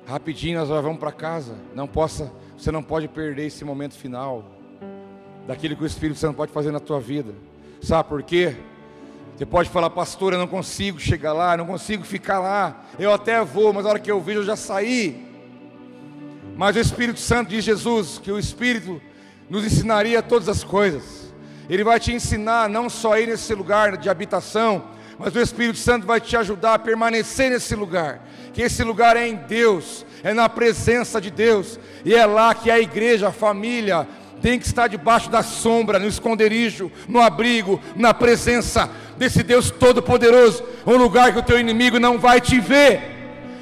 Rapidinho nós vamos para casa. Não possa, você não pode perder esse momento final daquilo que o Espírito Santo pode fazer na tua vida. Sabe por quê? Você pode falar, pastor, eu não consigo chegar lá, não consigo ficar lá. Eu até vou, mas na hora que eu vejo eu já saí. Mas o Espírito Santo diz Jesus que o Espírito nos ensinaria todas as coisas. Ele vai te ensinar não só aí nesse lugar de habitação, mas o Espírito Santo vai te ajudar a permanecer nesse lugar. Que esse lugar é em Deus, é na presença de Deus, e é lá que a igreja, a família, tem que estar debaixo da sombra, no esconderijo, no abrigo, na presença desse Deus Todo-Poderoso, um lugar que o teu inimigo não vai te ver,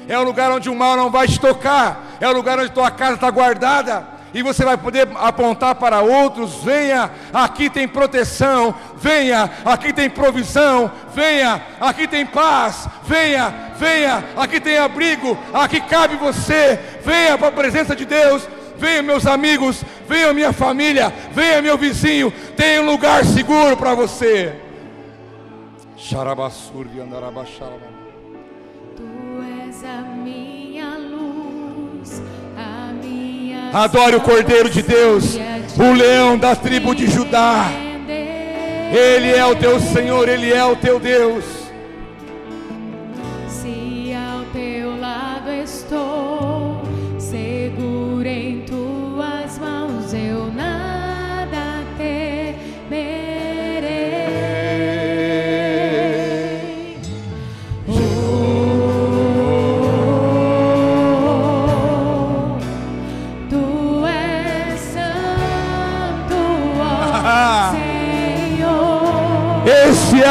é um lugar onde o mal não vai te tocar, é um lugar onde tua casa está guardada, e você vai poder apontar para outros: venha, aqui tem proteção, venha, aqui tem provisão, venha, aqui tem paz, venha, venha, aqui tem abrigo, aqui cabe você, venha para a presença de Deus, venha meus amigos, venha minha família, venha meu vizinho, tem um lugar seguro para você. Xarabassuri andarabaxarabam. Tu Adore o Cordeiro de Deus, o leão da tribo de Judá. Ele é o teu Senhor, Ele é o teu Deus.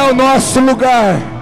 Esse é o nosso lugar.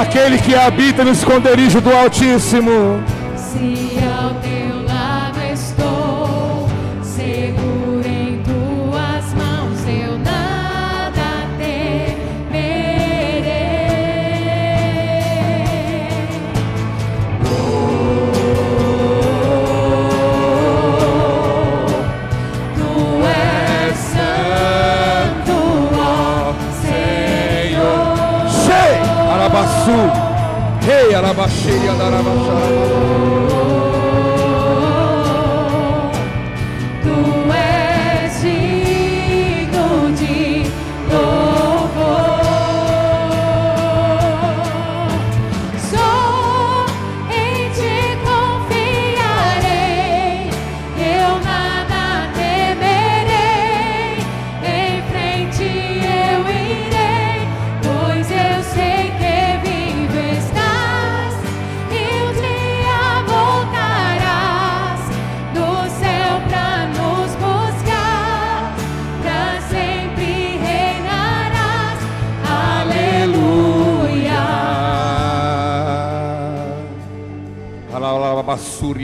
Aquele que habita no esconderijo do Altíssimo. Se Tarabasha.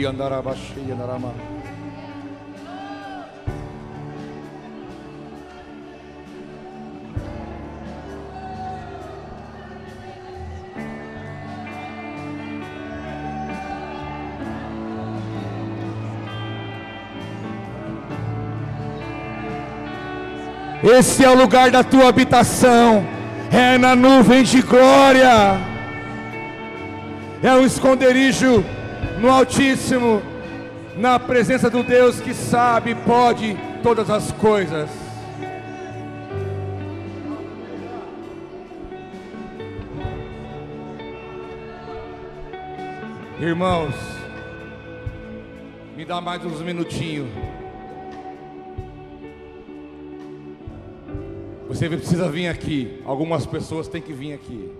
Andarama. Esse é o lugar da tua habitação, é na nuvem de glória, é um esconderijo no Altíssimo, na presença do Deus que sabe e pode todas as coisas. Irmãos, me dá mais uns minutinhos. Você precisa vir aqui. Algumas pessoas têm que vir aqui.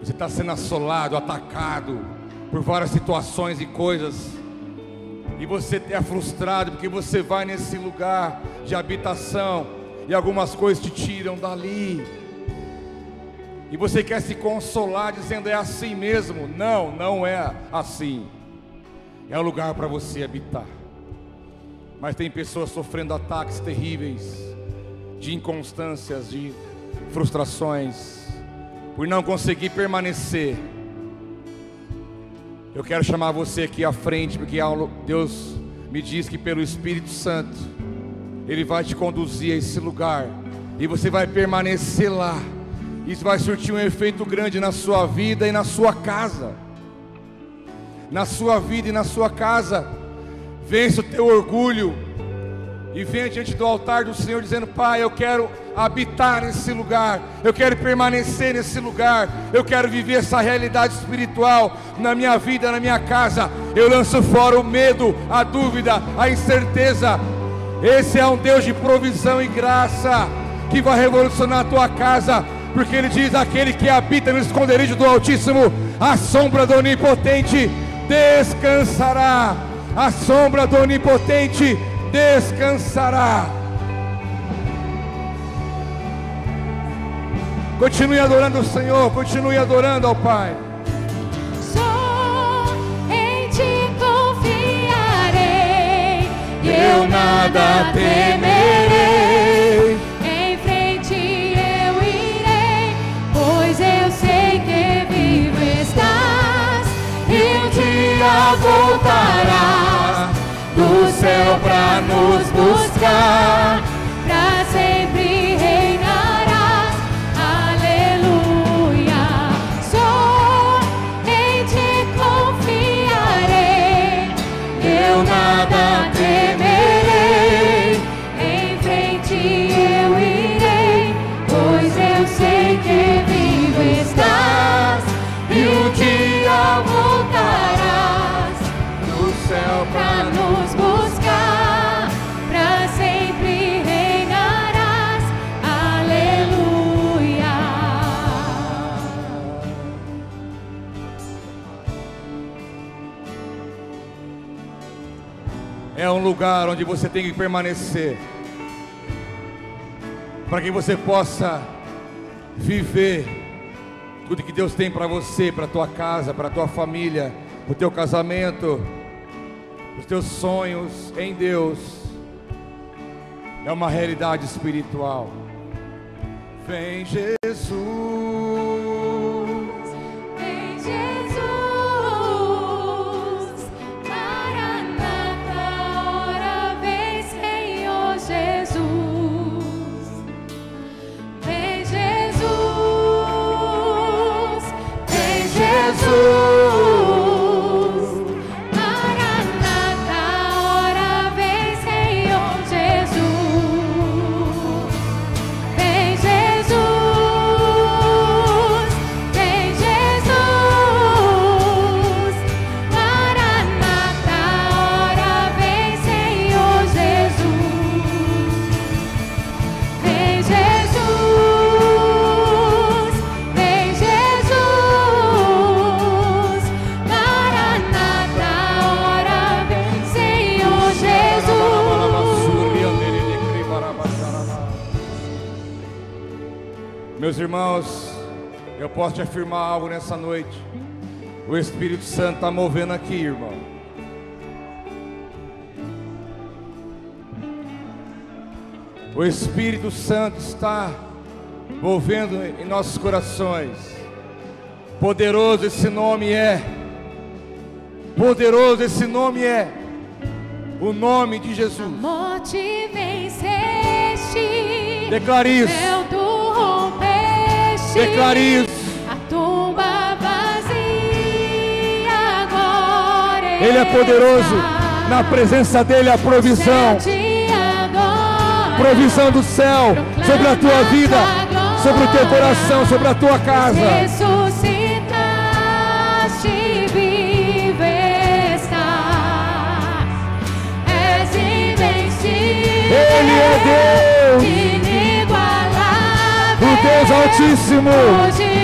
Você está sendo assolado, atacado por várias situações e coisas. E você é frustrado porque você vai nesse lugar de habitação e algumas coisas te tiram dali. E você quer se consolar dizendo é assim mesmo? Não, não é assim. É um lugar para você habitar. Mas tem pessoas sofrendo ataques terríveis de inconstâncias, de frustrações, por não conseguir permanecer. Eu quero chamar você aqui à frente, porque Deus me diz que pelo Espírito Santo, Ele vai te conduzir a esse lugar, e você vai permanecer lá. Isso vai surtir um efeito grande na sua vida e na sua casa. Na sua vida e na sua casa. Vence o teu orgulho. E venha diante do altar do Senhor dizendo: Pai, eu quero habitar nesse lugar, eu quero permanecer nesse lugar, eu quero viver essa realidade espiritual na minha vida, na minha casa. Eu lanço fora o medo, a dúvida, a incerteza. Esse é um Deus de provisão e graça que vai revolucionar a tua casa porque ele diz: aquele que habita no esconderijo do Altíssimo, a sombra do Onipotente descansará. A sombra do Onipotente descansará. Continue adorando o Senhor, continue adorando ao Pai. Só em ti confiarei, eu nada temerei. Em frente eu irei, pois eu sei que vivo estás. E um dia voltarás do céu pra nos buscar. Onde você tem que permanecer, para que você possa viver tudo que Deus tem para você, para tua casa, para tua família, para o teu casamento, os teus sonhos em Deus. É uma realidade espiritual. Vem Jesus. Eu posso te afirmar algo nessa noite. O Espírito Santo está movendo aqui, irmão. O Espírito Santo está movendo em nossos corações. Poderoso esse nome é. Poderoso esse nome é. O nome de Jesus. Morte venceste, Declare isso. Declare isso. a tumba vazia Ele é poderoso. Na presença dele a provisão. Provisão do céu sobre a tua vida, sobre o teu coração, sobre a tua casa. Ele é Deus. Deus Altíssimo.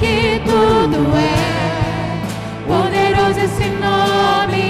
Que tudo é. Poderoso esse nome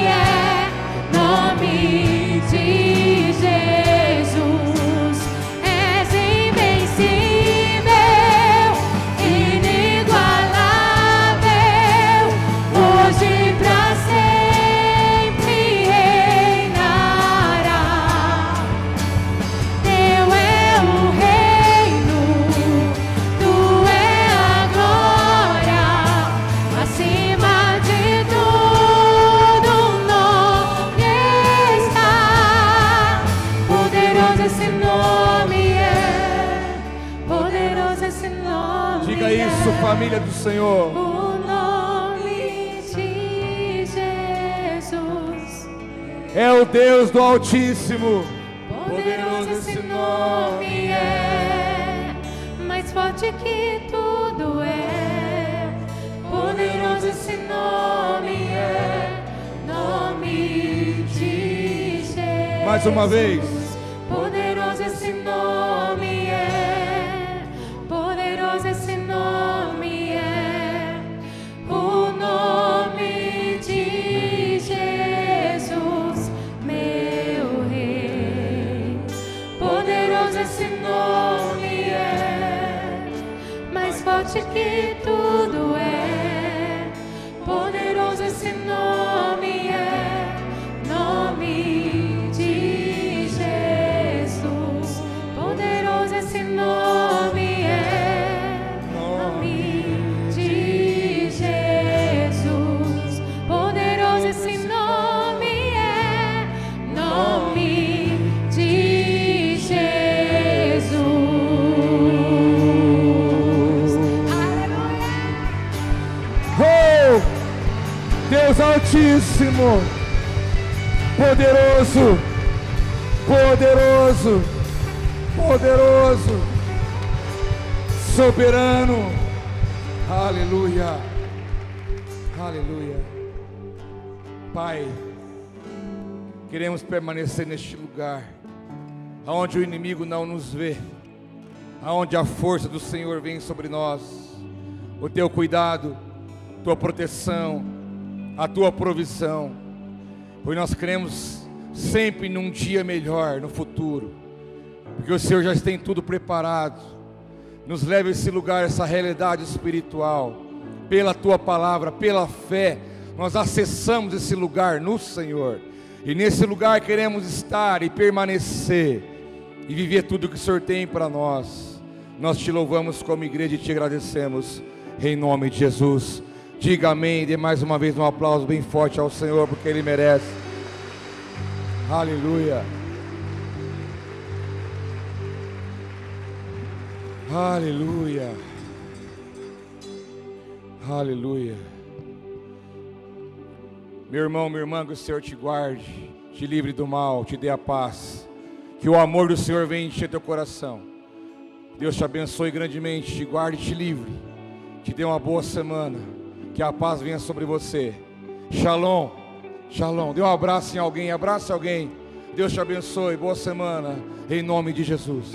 uma vez. Poderoso. Poderoso. Soberano. Aleluia. Aleluia. Pai, queremos permanecer neste lugar, aonde o inimigo não nos vê, aonde a força do Senhor vem sobre nós, o teu cuidado, tua proteção, a tua provisão, pois nós queremos sempre num dia melhor, no futuro, porque o Senhor já tem tudo preparado. Nos leva a esse lugar, essa realidade espiritual, pela tua palavra, pela fé, nós acessamos esse lugar no Senhor, e nesse lugar queremos estar e permanecer, e viver tudo que o Senhor tem para nós. Nós te louvamos como igreja e te agradecemos, em nome de Jesus. Diga amém, dê mais uma vez um aplauso bem forte ao Senhor, porque Ele merece. Aleluia. Aleluia. Aleluia. Meu irmão, minha irmã, que o Senhor te guarde, te livre do mal, te dê a paz. Que o amor do Senhor venha encher teu coração. Deus te abençoe grandemente, te guarde e te livre. Te dê uma boa semana. Que a paz venha sobre você. Shalom. Shalom. Dê um abraço em alguém, abrace alguém. Deus te abençoe. Boa semana. Em nome de Jesus.